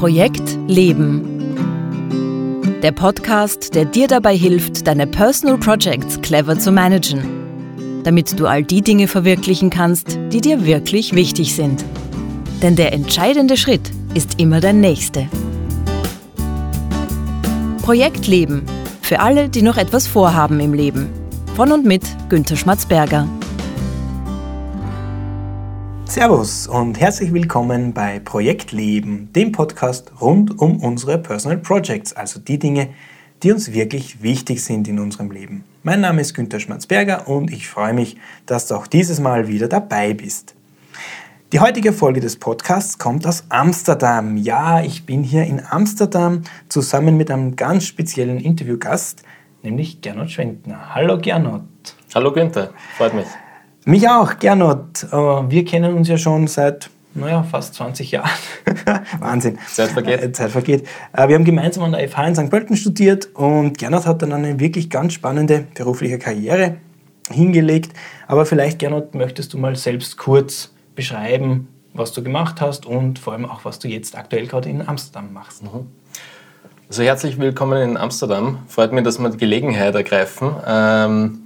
Projekt Leben. Der Podcast, der dir dabei hilft, deine Personal Projects clever zu managen, damit du all die Dinge verwirklichen kannst, die dir wirklich wichtig sind. Denn der entscheidende Schritt ist immer der nächste. Projekt Leben. Für alle, die noch etwas vorhaben im Leben. Von und mit Günter Schmatzberger. Servus und herzlich willkommen bei Projekt Leben, dem Podcast rund um unsere Personal Projects, also die Dinge, die uns wirklich wichtig sind in unserem Leben. Mein Name ist Günter Schmatzberger und ich freue mich, dass du auch dieses Mal wieder dabei bist. Die heutige Folge des Podcasts kommt aus Amsterdam. Ja, ich bin hier in Amsterdam zusammen mit einem ganz speziellen Interviewgast, nämlich Gernot Schwentner. Hallo Gernot. Hallo Günther, freut mich. Mich auch, Gernot. Äh, wir kennen uns ja schon seit naja, fast 20 Jahren. Wahnsinn. Zeit vergeht. Äh, Zeit vergeht. Äh, wir haben gemeinsam an der FH in St. Pölten studiert und Gernot hat dann eine wirklich ganz spannende berufliche Karriere hingelegt. Aber vielleicht, Gernot, möchtest du mal selbst kurz beschreiben, was du gemacht hast und vor allem auch, was du jetzt aktuell gerade in Amsterdam machst. Mhm. Also herzlich willkommen in Amsterdam. Freut mich, dass wir die Gelegenheit ergreifen. Ähm,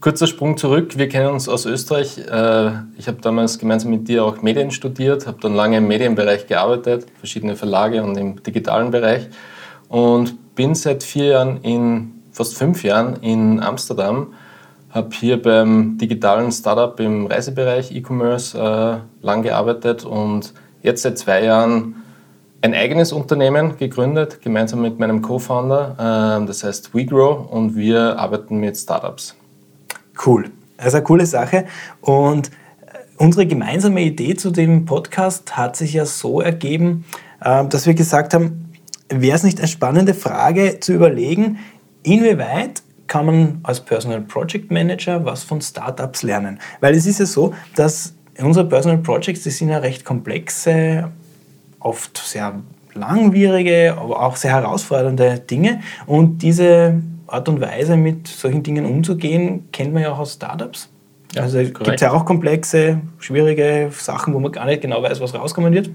Kurzer Sprung zurück. Wir kennen uns aus Österreich. Äh, ich habe damals gemeinsam mit dir auch Medien studiert, habe dann lange im Medienbereich gearbeitet, verschiedene Verlage und im digitalen Bereich und bin seit vier Jahren in, fast fünf Jahren in Amsterdam. Habe hier beim digitalen Startup im Reisebereich E-Commerce äh, lang gearbeitet und jetzt seit zwei Jahren ein eigenes Unternehmen gegründet, gemeinsam mit meinem Co-Founder. Äh, das heißt WeGrow und wir arbeiten mit Startups cool. Also eine coole Sache. Und äh, unsere gemeinsame Idee zu dem Podcast hat sich ja so ergeben, äh, dass wir gesagt haben, wäre es nicht eine spannende Frage zu überlegen, inwieweit kann man als Personal Project Manager was von Startups lernen? Weil es ist ja so, dass unsere Personal Projects, die sind ja recht komplexe, oft sehr langwierige, aber auch sehr herausfordernde Dinge. Und diese Art und Weise, mit solchen Dingen umzugehen, kennt man ja auch aus Startups. Ja, also gibt es ja auch komplexe, schwierige Sachen, wo man gar nicht genau weiß, was rauskommen wird.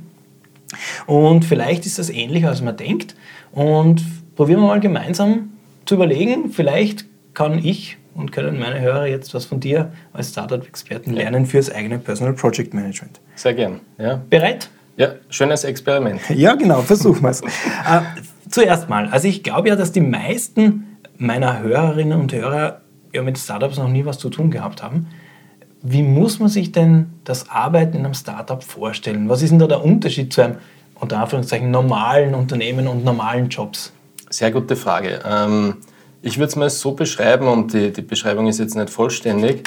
Und vielleicht ist das ähnlicher, als man denkt. Und probieren wir mal gemeinsam zu überlegen, vielleicht kann ich und können meine Hörer jetzt was von dir als Startup-Experten lernen fürs eigene Personal Project Management. Sehr gern. Ja. Bereit? Ja, schönes Experiment. Ja, genau, versuchen wir es. äh, zuerst mal, also ich glaube ja, dass die meisten meiner Hörerinnen und Hörer ja mit Startups noch nie was zu tun gehabt haben. Wie muss man sich denn das Arbeiten in einem Startup vorstellen? Was ist denn da der Unterschied zu einem unter Anführungszeichen normalen Unternehmen und normalen Jobs? Sehr gute Frage. Ähm, ich würde es mal so beschreiben, und die, die, Beschreibung ist jetzt nicht vollständig,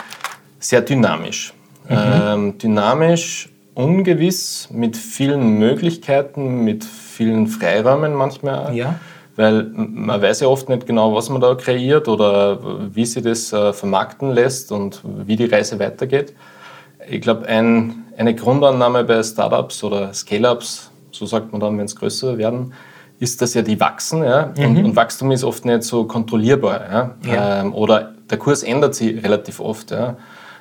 sehr dynamisch. Mhm. Ähm, dynamisch, ungewiss, mit vielen Möglichkeiten, mit vielen Freiräumen manchmal. Ja weil man weiß ja oft nicht genau, was man da kreiert oder wie sie das äh, vermarkten lässt und wie die Reise weitergeht. Ich glaube, ein, eine Grundannahme bei Startups oder Scale-Ups, so sagt man dann, wenn es größer werden, ist, dass ja die wachsen. Ja? Mhm. Und, und, Wachstum ist oft nicht so kontrollierbar. Ja? ja. Ähm, oder der Kurs ändert sich relativ oft. Ja?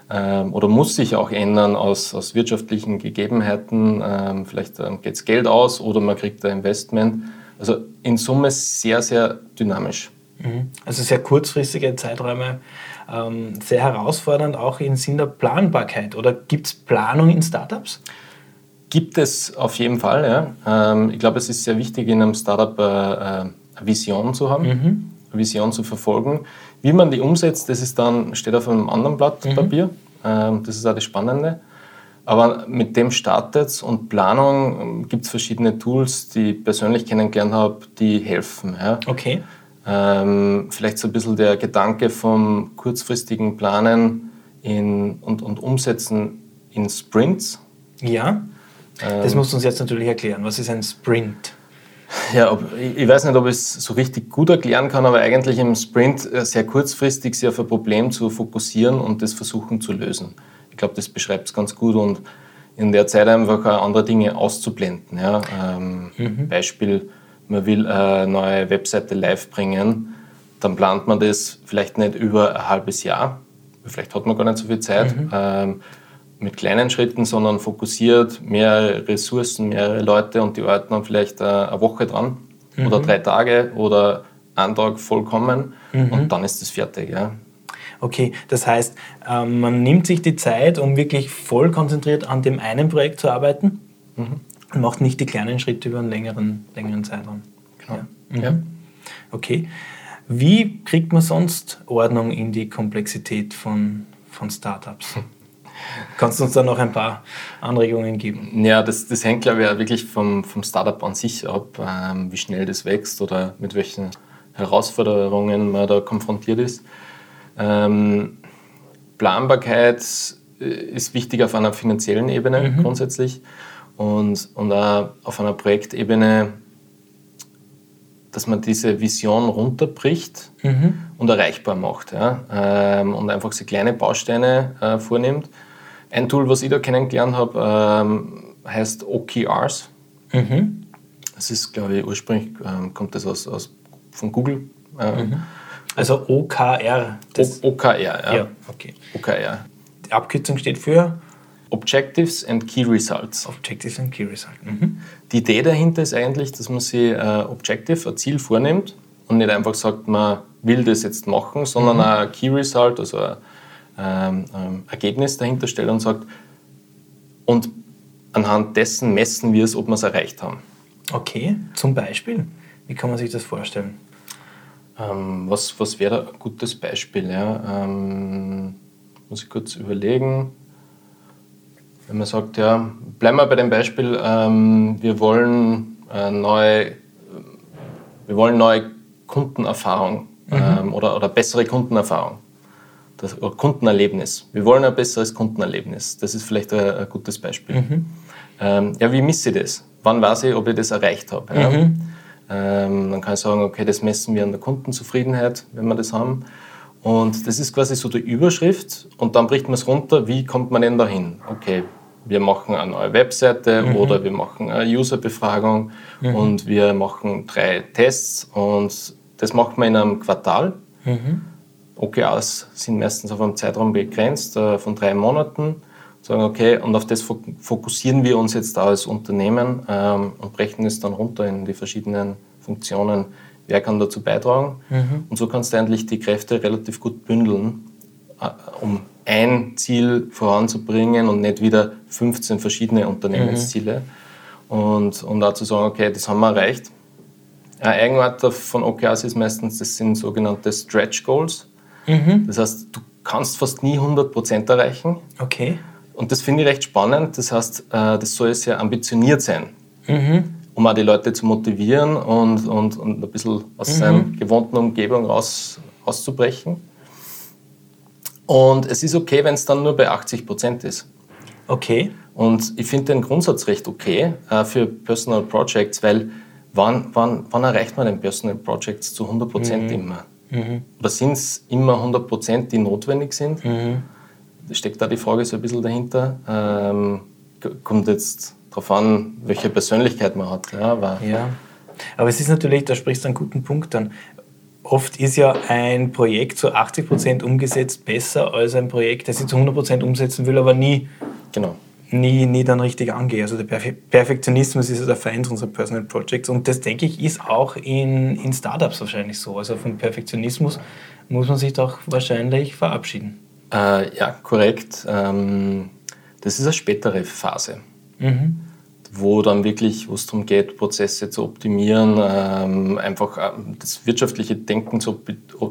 Ähm, oder muss sich auch ändern aus, aus wirtschaftlichen Gegebenheiten. Ähm, vielleicht ähm, geht es Geld aus oder man kriegt ein Investment. Also in Summe sehr, sehr dynamisch. Mhm. Also sehr kurzfristige Zeiträume, ähm, sehr herausfordernd auch im Sinn der Planbarkeit. Oder gibt es Planung in Startups? Gibt es auf jeden Fall, ja. Ähm, ich glaube, es ist sehr wichtig, in einem Startup äh, äh, eine Vision zu haben, mhm. eine Vision zu verfolgen. Wie man die umsetzt, das ist dann, steht auf einem anderen Blatt mhm. Papier. Ähm, das ist auch das Spannende. Aber mit dem startet und Planung ähm, gibt es verschiedene Tools, die ich persönlich kennengelernt habe, die helfen. Ja. Okay. Ähm, vielleicht so ein bisschen der Gedanke vom kurzfristigen Planen in, und, und Umsetzen in Sprints. Ja, das ähm, musst du uns jetzt natürlich erklären. Was ist ein Sprint? Ja, ob, ich weiß nicht, ob ich es so richtig gut erklären kann, aber eigentlich im Sprint äh, sehr kurzfristig sich auf ein Problem zu fokussieren und das versuchen zu lösen. Ich glaube, das beschreibt es ganz gut und in der Zeit einfach auch andere Dinge auszublenden. Ja. Ähm, mhm. Beispiel, man will eine neue Webseite live bringen, dann plant man das vielleicht nicht über ein halbes Jahr, vielleicht hat man gar nicht so viel Zeit. Mhm. Ähm, mit kleinen Schritten, sondern fokussiert mehrere Ressourcen, mehrere Leute und die arbeiten dann vielleicht äh, eine Woche dran mhm. oder drei Tage oder einen Tag vollkommen mhm. und dann ist es fertig. Ja. Okay, das heißt, ähm, man nimmt sich die Zeit, um wirklich voll konzentriert an dem einen Projekt zu arbeiten mhm. und macht nicht die kleinen Schritte über einen längeren, längeren Zeitraum. Genau. Ja. Mhm. Ja. Okay. Wie kriegt man sonst Ordnung in die Komplexität von, von Startups? Kannst du uns da noch ein paar Anregungen geben? Ja, das, das hängt, glaube ich, auch wirklich vom, vom Startup an sich ab, ähm, wie schnell das wächst oder mit welchen Herausforderungen man da konfrontiert ist. Ähm, Planbarkeit äh, ist wichtig auf einer finanziellen Ebene mhm. grundsätzlich und, und auch auf einer Projektebene, dass man diese Vision runterbricht mhm. und erreichbar macht ja? Ähm, und einfach so kleine Bausteine äh, vornimmt. Ein Tool, was ich da kennengelernt habe, ähm, heißt OKRs. Mhm. Das ist, glaube ich, ursprünglich ähm, kommt das aus, aus von Google. Äh, mhm. Also OKR. O OKR, ja. ja. Okay. OKR. Die Abkürzung steht für? Objectives and Key Results. Objectives and Key Results. Mhm. Die Idee dahinter ist eigentlich, dass man sich äh, Objective, ein Ziel vornimmt und nicht einfach sagt, man will das jetzt machen, sondern mhm. ein Key Result, also ein ähm, ähm, Ergebnis dahinter stellt und sagt, und anhand dessen messen wir es, ob wir es erreicht haben. Okay, zum Beispiel. Wie kann man sich das vorstellen? Ähm, was was wäre ein gutes Beispiel? Ja? Ähm, muss ich kurz überlegen. Wenn man sagt, ja, bleiben wir bei dem Beispiel, ähm, wir wollen äh, neue, wir wollen neue Kundenerfahrung mhm. Ähm, oder, oder bessere Kundenerfahrung. Das, oder Kundenerlebnis. Wir wollen ein besseres Kundenerlebnis. Das ist vielleicht ein, ein gutes Beispiel. Mhm. Ähm, ja, wie misse ich das? Wann weiß ich, ob ich das erreicht habe? Ja? Mhm. Ähm, dann kann ich sagen, okay, das messen wir an der Kundenzufriedenheit, wenn wir das haben. Und das ist quasi so die Überschrift und dann bricht man es runter, wie kommt man denn dahin? Okay, wir machen eine neue Webseite mhm. oder wir machen eine Userbefragung mhm. und wir machen drei Tests und das macht man in einem Quartal. Mhm. OKRs sind meistens auf einen Zeitraum begrenzt äh, von drei Monaten. Sagen, okay, und auf das fokussieren wir uns jetzt da als Unternehmen ähm, und brechen es dann runter in die verschiedenen Funktionen, wer kann dazu beitragen. Mhm. Und so kannst du eigentlich die Kräfte relativ gut bündeln, äh, um ein Ziel voranzubringen und nicht wieder 15 verschiedene Unternehmensziele. Mhm. Und, und auch zu sagen, okay, das haben wir erreicht. Ein Eigenart von OKRs ist meistens, das sind sogenannte Stretch Goals. Mhm. Das heißt, du kannst fast nie 100% erreichen. Okay. Und das finde ich recht spannend. Das heißt, äh, das soll sehr ambitioniert sein. Mhm um auch die Leute zu motivieren und, und, und ein bisschen aus mhm. seiner gewohnten Umgebung raus, auszubrechen. Und es ist okay, wenn es dann nur bei 80 Prozent ist. Okay. Und ich finde den Grundsatz recht okay äh, für Personal Projects, weil wann, wann, wann erreicht man den Personal Projects zu 100 Prozent mhm. immer? Mhm. Oder sind es immer 100 Prozent, die notwendig sind? Mhm. Steckt da die Frage so ein bisschen dahinter? Ähm, kommt jetzt darauf an, welche Persönlichkeit man hat. Ja, aber, ja. aber es ist natürlich, da sprichst du einen guten Punkt an. Oft ist ja ein Projekt zu 80 Prozent umgesetzt besser als ein Projekt, das ich zu 100 Prozent umsetzen will, aber nie, genau. nie, nie dann richtig angehe. Also der Perfektionismus ist ja der Feind unserer Personal Projects und das, denke ich, ist auch in, in Startups wahrscheinlich so. Also vom Perfektionismus muss man sich doch wahrscheinlich verabschieden. Äh, ja, korrekt. Ähm, das ist eine spätere Phase mhm. wo dann wirklich, wo es darum geht, Prozesse zu optimieren, ähm, einfach äh, das wirtschaftliche Denken zu,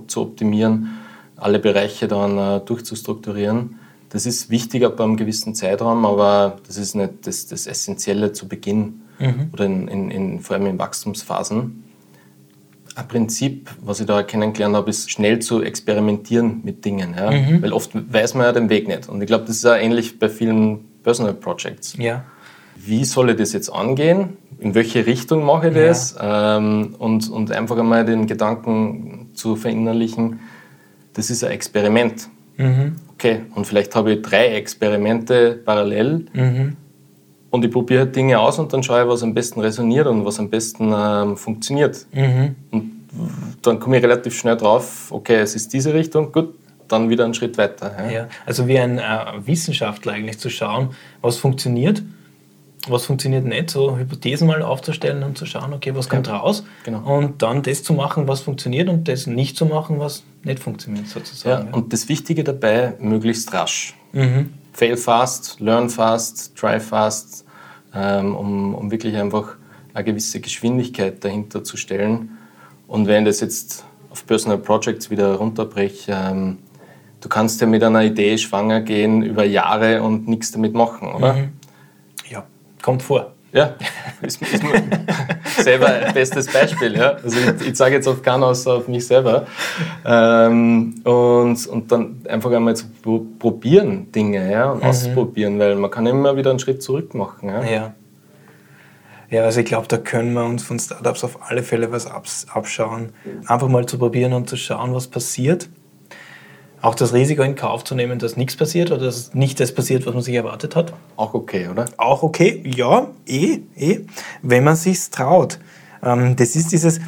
zu optimieren, alle Bereiche dann äh, durchzustrukturieren. Das ist wichtig ab einem gewissen Zeitraum, aber das ist nicht das, das Essentielle zu Beginn mhm. oder in, in, in, vor allem in Wachstumsphasen. Ein Prinzip, was ich da kennengelernt habe, ist schnell zu experimentieren mit Dingen. Ja? Mhm. Weil oft weiß man ja den Weg nicht. Und ich glaube, das ist auch ähnlich bei vielen Personal Projects. Ja wie soll ich das jetzt angehen? In welche Richtung mache ich das? Ja. Ähm, und, und einfach einmal den Gedanken zu verinnerlichen, das ist ein Experiment. Mhm. Okay, und vielleicht habe ich drei Experimente parallel mhm. Und ich probiere Dinge aus und dann schaue ich, was am besten resoniert und was am besten ähm, funktioniert. Mhm. Und dann komme ich relativ schnell drauf, okay, es ist diese Richtung, gut, dann wieder einen Schritt weiter. Ja, ja also wie ein äh, Wissenschaftler eigentlich zu schauen, was funktioniert, was funktioniert nicht, so Hypothesen mal aufzustellen und zu schauen, okay, was kommt ja, raus genau. und dann das zu machen, was funktioniert und das nicht zu machen, was nicht funktioniert sozusagen. Ja, und das Wichtige dabei, möglichst rasch. Mhm. Fail fast, learn fast, try fast, um, um wirklich einfach eine gewisse Geschwindigkeit dahinter zu stellen. Und wenn das jetzt auf Personal Projects wieder runterbreche, ähm, du kannst ja mit einer Idee schwanger gehen über Jahre und nichts damit machen, oder? Mhm. Ja, kommt vor. Ja, ist, ist selber ein bestes Beispiel. Ja? Also ich, ich sage jetzt auf keinen außer auf mich selber. Ähm, und, und dann einfach einmal zu probieren Dinge ja? und mhm. ausprobieren, weil man kann immer wieder einen Schritt zurück machen. Ja. ja. Ja, also ich glaube, da können wir uns von Startups auf alle Fälle was abschauen. Einfach mal zu probieren und zu schauen, was passiert. Auch das Risiko in Kauf zu nehmen, dass nichts passiert oder dass nicht das passiert, was man sich erwartet hat. Auch okay, oder? Auch okay, ja, eh, eh, wenn man sich traut. Ähm, das ist dieses,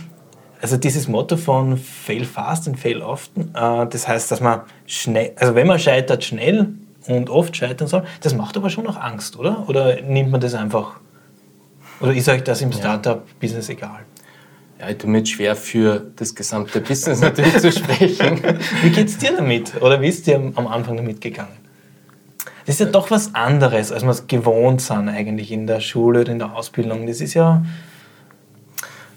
also dieses Motto von fail fast and fail often. Äh, das heißt, dass man schnell, also wenn man scheitert, schnell und oft scheitern soll, das macht aber schon auch Angst, oder? Oder nimmt man das einfach oder ist euch das im Startup-Business egal? Ja, ich tue mir schwer für das gesamte Business natürlich zu sprechen. Wie geht es dir damit? Oder wie ist dir am Anfang damit gegangen? Das ist ja doch was anderes, als wir es gewohnt sind eigentlich in der Schule oder in der Ausbildung. Das ist ja...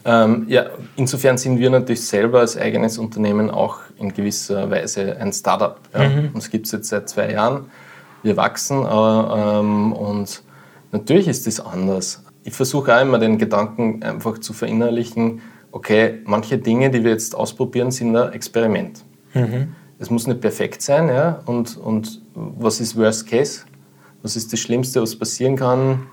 Ähm, ja, insofern sind wir natürlich selber als eigenes Unternehmen auch in gewisser Weise ein Startup. Ja. Mhm. Uns gibt es jetzt seit zwei Jahren. Wir wachsen äh, ähm, und natürlich ist das anders ich versuche auch immer den Gedanken einfach zu verinnerlichen, okay, manche Dinge, die wir jetzt ausprobieren, sind ein Experiment. Mhm. Es muss nicht perfekt sein, ja, und, und was ist Worst Case? Was ist das Schlimmste, was passieren kann?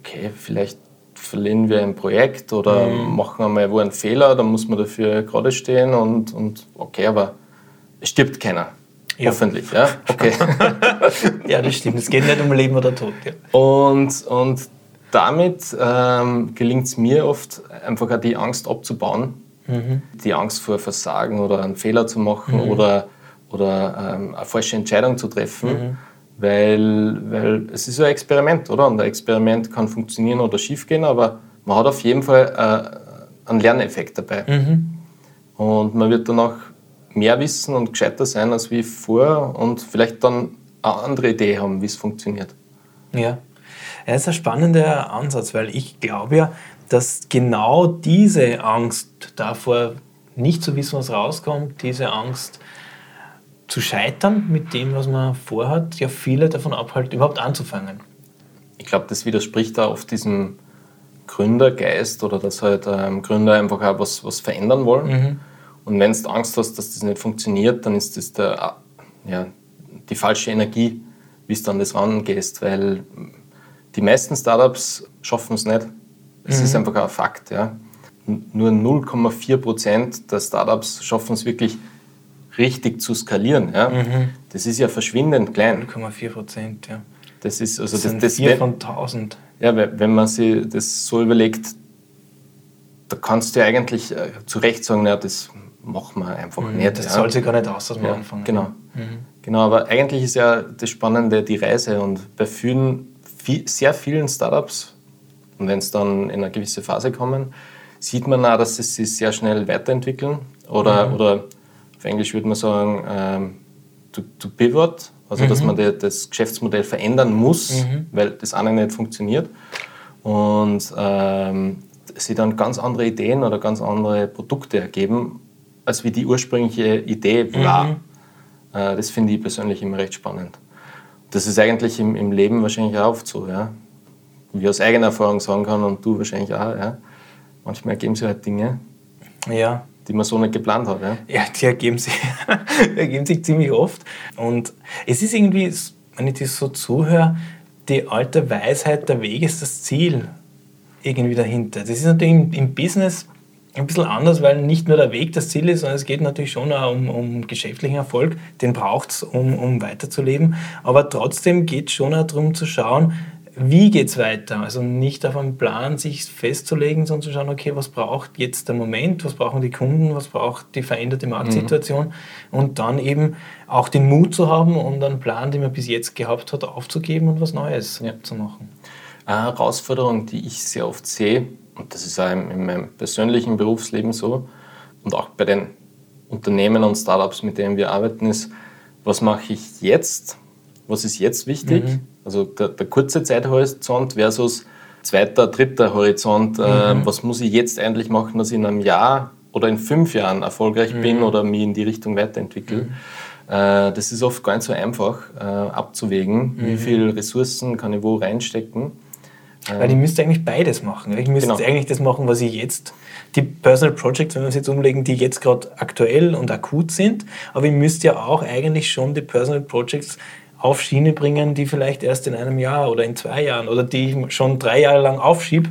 Okay, vielleicht verlieren wir ein Projekt oder mhm. machen einmal wo einen Fehler, dann muss man dafür gerade stehen und, und okay, aber es stirbt keiner. Ja. Hoffentlich, ja. Okay. ja, das stimmt. Es geht nicht um Leben oder Tod. Ja. Und, und damit ähm, gelingt es mir oft, einfach auch die Angst abzubauen. Mhm. Die Angst vor Versagen oder einen Fehler zu machen mhm. oder, oder ähm, eine falsche Entscheidung zu treffen. Mhm. Weil, weil es ist ein Experiment, oder? Und ein Experiment kann funktionieren oder schiefgehen, aber man hat auf jeden Fall äh, einen Lerneffekt dabei. Mhm. Und man wird danach mehr wissen und gescheiter sein als wie vorher und vielleicht dann eine andere Idee haben, wie es funktioniert. Ja. Er ist ein spannender Ansatz, weil ich glaube ja, dass genau diese Angst davor, nicht zu wissen, was rauskommt, diese Angst zu scheitern mit dem, was man vorhat, ja viele davon abhält, überhaupt anzufangen. Ich glaube, das widerspricht da oft diesem Gründergeist oder dass halt ähm, Gründer einfach auch was, was verändern wollen. Mhm. Und wenn du Angst hast, dass das nicht funktioniert, dann ist das der, ja, die falsche Energie, wie du an das rangehst, weil die meisten Startups schaffen es nicht. Es mhm. ist einfach ein Fakt. Ja. Nur 0,4 Prozent der Startups schaffen es wirklich richtig zu skalieren. Ja. Mhm. Das ist ja verschwindend klein. 0,4 Prozent, ja. Das ist also das, das, das 4 von 1000. Ja, wenn man sich das so überlegt, da kannst du ja eigentlich äh, zu Recht sagen, ja, das machen wir einfach mhm, nicht. Das ja. soll sich gar nicht aus, dass wir ja, anfangen. Genau. Mhm. genau, aber eigentlich ist ja das Spannende die Reise und bei vielen viel, sehr vielen Startups, und wenn es dann in eine gewisse Phase kommen, sieht man auch, dass sie sich sehr schnell weiterentwickeln oder, mhm. oder auf Englisch würde man sagen, ähm, to, to, pivot, also mhm. dass man die, das Geschäftsmodell verändern muss, mhm. weil das eine nicht funktioniert. Und ähm, sie dann ganz andere Ideen oder ganz andere Produkte ergeben, als wie die ursprüngliche Idee war. Mhm. Äh, das finde ich persönlich immer recht spannend das ist eigentlich im, im Leben wahrscheinlich auch oft so, ja. Wie aus eigener Erfahrung sagen kann und du wahrscheinlich auch, ja. Manchmal ergeben sich halt Dinge, ja. die man so nicht geplant hat. Ja, ja die ergeben sich, ergeben sich ziemlich oft. Und es ist irgendwie, wenn ich das so zuhöre, die alte Weisheit, der Weg ist das Ziel irgendwie dahinter. Das ist natürlich im, im Business ein bisschen anders, weil nicht nur der Weg das Ziel ist, sondern es geht natürlich schon auch um, um geschäftlichen Erfolg. Den braucht es, um, um weiterzuleben. Aber trotzdem geht es schon auch darum zu schauen, wie geht es weiter? Also nicht auf einen Plan sich festzulegen, sondern zu schauen, okay, was braucht jetzt der Moment, was brauchen die Kunden, was braucht die veränderte Marktsituation mhm. und dann eben auch den Mut zu haben und einen Plan, den man bis jetzt gehabt hat, aufzugeben und was Neues ja. zu machen. Eine Herausforderung, die ich sehr oft sehe, und das ist auch in meinem persönlichen Berufsleben so und auch bei den Unternehmen und Startups, mit denen wir arbeiten, ist, was mache ich jetzt? Was ist jetzt wichtig? Mhm. Also der, der, kurze Zeithorizont versus zweiter, dritter Horizont. Äh, mhm. Äh, was muss ich jetzt eigentlich machen, dass ich in einem Jahr oder in fünf Jahren erfolgreich mhm. bin oder mich in die Richtung weiterentwickle? Mhm. Äh, das ist oft gar nicht so einfach äh, abzuwägen, wie mhm. viele Ressourcen kann ich wo reinstecken. Weil ich müsste eigentlich beides machen. Ich müsste genau. eigentlich das machen, was ich jetzt, die Personal Projects, wenn wir es jetzt umlegen, die jetzt gerade aktuell und akut sind, aber ich müsste ja auch eigentlich schon die Personal Projects auf Schiene bringen, die vielleicht erst in einem Jahr oder in zwei Jahren oder die ich schon drei Jahre lang aufschiebe,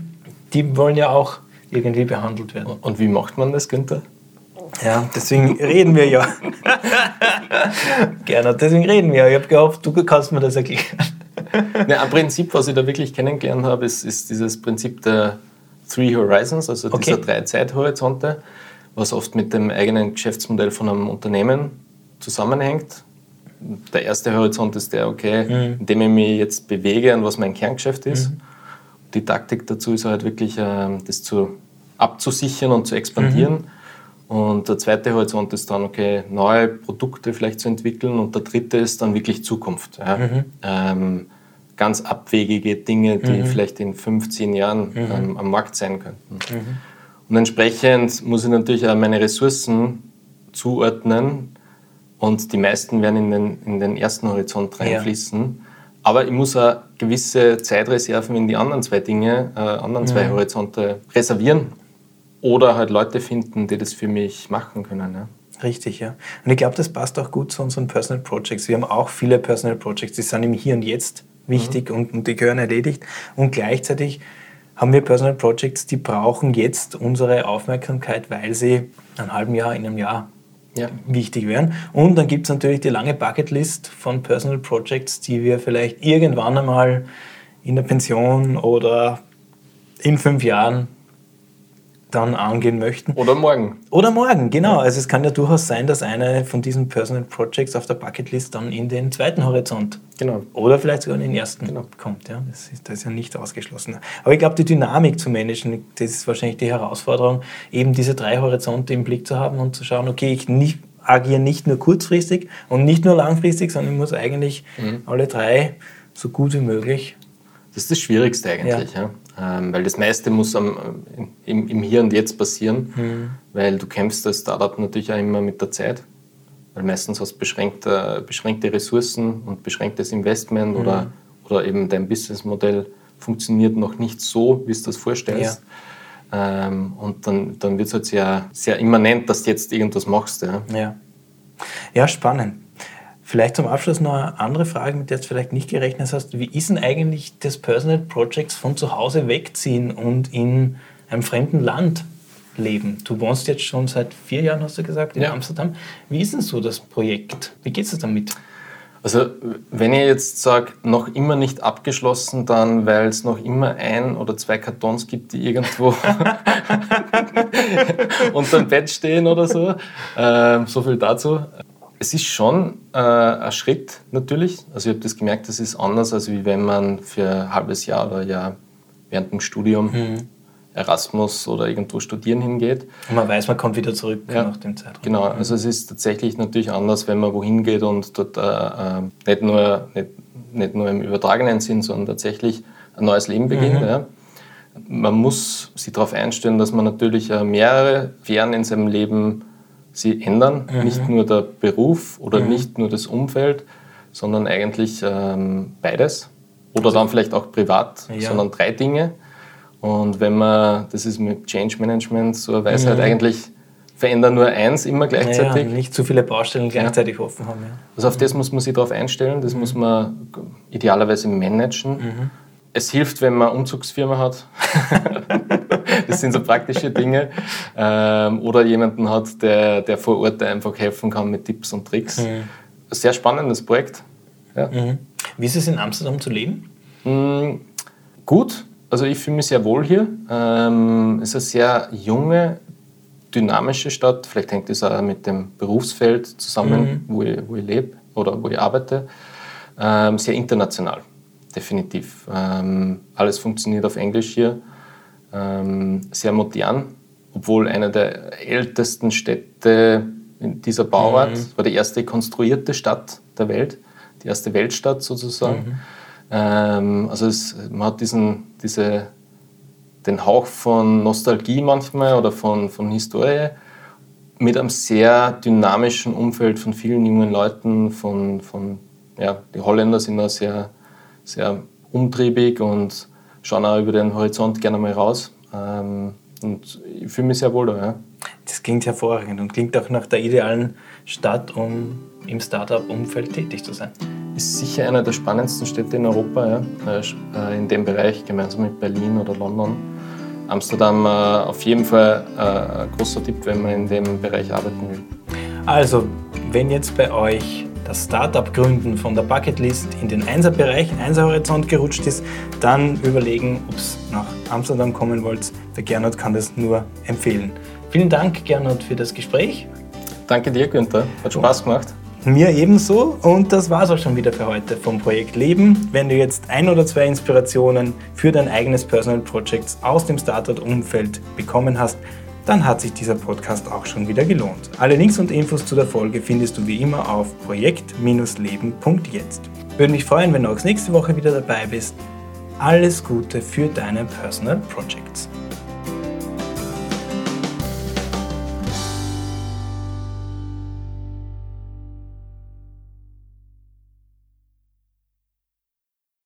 die wollen ja auch irgendwie behandelt werden. Und wie macht man das, Günther? Ja, deswegen reden wir ja. Gerne, deswegen reden wir. Ich habe gehofft, du kannst mir das erklären. Ja, ein Prinzip, was ich da wirklich kennengelernt habe, ist, ist dieses Prinzip der Three Horizons, also okay. dieser drei Zeithorizonte, was oft mit dem eigenen Geschäftsmodell von einem Unternehmen zusammenhängt. Der erste Horizont ist der, okay, mhm. in dem ich mich jetzt bewege und was mein Kerngeschäft ist. Mhm. Die Taktik dazu ist halt wirklich, ähm, das zu, abzusichern und zu expandieren. Mhm. Und der zweite Horizont ist dann, okay, neue Produkte vielleicht zu entwickeln. Und der dritte ist dann wirklich Zukunft. Ja. Mhm. Ähm, ganz abwegige Dinge, die mhm. vielleicht in 15 Jahren mhm. ähm, am Markt sein könnten. Mhm. Und entsprechend muss ich natürlich auch meine Ressourcen zuordnen. Und die meisten werden in den, in den ersten Horizont reinfließen. Ja. Aber ich muss auch gewisse Zeitreserven in die anderen zwei Dinge, äh, anderen zwei mhm. Horizonte reservieren oder halt Leute finden, die das für mich machen können. Ja. Richtig, ja. Und ich glaube, das passt auch gut zu unseren Personal Projects. Wir haben auch viele Personal Projects, die sind im Hier und Jetzt wichtig mhm. und, und die gehören erledigt. Und gleichzeitig haben wir Personal Projects, die brauchen jetzt unsere Aufmerksamkeit, weil sie ein halben Jahr, in einem Jahr ja. wichtig wären. Und dann gibt es natürlich die lange Bucketlist von Personal Projects, die wir vielleicht irgendwann einmal in der Pension oder in fünf Jahren dann angehen möchten. Oder morgen. Oder morgen, genau. Also es kann ja durchaus sein, dass eine von diesen Personal Projects auf der Bucketlist dann in den zweiten Horizont genau. oder vielleicht sogar in den ersten genau. kommt. Ja, das, ist, das ist ja nicht ausgeschlossen. Aber ich glaube, die Dynamik zu managen, das ist wahrscheinlich die Herausforderung, eben diese drei Horizonte im Blick zu haben und zu schauen, okay, ich nicht, agiere nicht nur kurzfristig und nicht nur langfristig, sondern ich muss eigentlich mhm. alle drei so gut wie möglich. Das ist das Schwierigste eigentlich. Ja. ja. Ähm, weil das meiste muss am, im, im, Hier und Jetzt passieren, mhm. weil du kämpfst als Startup natürlich auch immer mit der Zeit. Weil meistens hast du beschränkte, beschränkte Ressourcen und beschränktes Investment mhm. oder, oder eben dein Businessmodell funktioniert noch nicht so, wie du das vorstellst. Ja. Ähm, und dann, dann wird es halt sehr, sehr immanent, dass du jetzt irgendwas machst. Ja, ja. ja spannend. Vielleicht zum Abschluss noch eine andere Frage, mit der du vielleicht nicht gerechnet hast. Wie ist denn eigentlich das Personal Projects von zu Hause wegziehen und in einem fremden Land leben? Du wohnst jetzt schon seit vier Jahren, hast du gesagt, in ja. Amsterdam. Wie ist denn so das Projekt? Wie geht es damit? Also wenn ich jetzt sage, noch immer nicht abgeschlossen, dann weil es noch immer ein oder zwei Kartons gibt, die irgendwo unter dem Bett stehen oder so. Ähm, so viel dazu. Es ist schon äh, ein Schritt natürlich. Also ich habe das gemerkt, das ist anders, als wie wenn man für ein halbes Jahr oder ja während dem Studium mhm. Erasmus oder irgendwo studieren hingeht. Und man weiß, man kommt wieder zurück ja, nach dem Zeitraum. Genau, mhm. also es ist tatsächlich natürlich anders, wenn man wohin geht und dort äh, äh, nicht, nur, nicht, nicht nur im übertragenen Sinn, sondern tatsächlich ein neues Leben beginnt. Mhm. Ja. Man muss sich darauf einstellen, dass man natürlich äh, mehrere Fähren in seinem Leben sie ändern. Mhm. Nicht nur der Beruf oder mhm. nicht nur das Umfeld, sondern eigentlich ähm, beides. Oder also, dann vielleicht auch privat, ja. sondern drei Dinge. Und wenn man, das ist mit Change Management so eine Weisheit mhm. eigentlich, verändern nur eins immer gleichzeitig. Ja, nicht zu viele Baustellen gleichzeitig ja. offen haben. Ja. Also auf das muss man sich darauf einstellen, das mhm. muss man idealerweise managen. Mhm. Es hilft, wenn man Umzugsfirma hat. das sind so praktische Dinge. Ähm, oder jemanden hat, der, der vor Ort einfach helfen kann mit Tipps und Tricks. Mhm. Sehr spannendes Projekt. Ja. Mhm. Wie ist es in Amsterdam zu leben? Mhm. gut. Also ich fühle mich sehr wohl hier. Ähm, es ist eine sehr junge, dynamische Stadt. Vielleicht hängt das auch mit dem Berufsfeld zusammen, mhm. wo, ich, wo ich lebe oder wo ich arbeite. Ähm, sehr international, definitiv. Ähm, alles funktioniert auf Englisch hier. Ähm, sehr modern, obwohl eine der ältesten Städte in dieser Bauart mhm. war die erste konstruierte Stadt der Welt, die erste Weltstadt sozusagen. Mhm. Ähm, also es, man hat diesen, diese, den Hauch von Nostalgie manchmal oder von, von Historie mit einem sehr dynamischen Umfeld von vielen jungen Leuten, von, von ja, die Holländer sind da sehr, sehr umtriebig und schauen auch über den Horizont gerne mal raus. Ähm, und ich fühle mich sehr wohl da. Ja. Das klingt hervorragend und klingt auch nach der idealen Stadt, um im Startup-Umfeld tätig zu sein. Ist sicher eine der spannendsten Städte in Europa, ja, äh, in dem Bereich, gemeinsam mit Berlin oder London. Amsterdam äh, auf jeden Fall äh, ein großer Tipp, wenn man in dem Bereich arbeiten will. Also, wenn jetzt bei euch das Startup gründen von der Bucketlist in den Einser-Bereich, Einser-Horizont gerutscht ist, dann überlegen, ob es nach Amsterdam kommen wollt. Der Gernot kann das nur empfehlen. Vielen Dank, Gernot, für das Gespräch. Danke dir, Günther. Hat Spaß gemacht. Mir ebenso und das war es auch schon wieder für heute vom Projekt Leben. Wenn du jetzt ein oder zwei Inspirationen für dein eigenes Personal Projects aus dem Startup-Umfeld bekommen hast, dann hat sich dieser Podcast auch schon wieder gelohnt. Alle Links und Infos zu der Folge findest du wie immer auf projekt-leben.jetzt. Würde mich freuen, wenn du auch nächste Woche wieder dabei bist. Alles Gute für deine Personal Projects.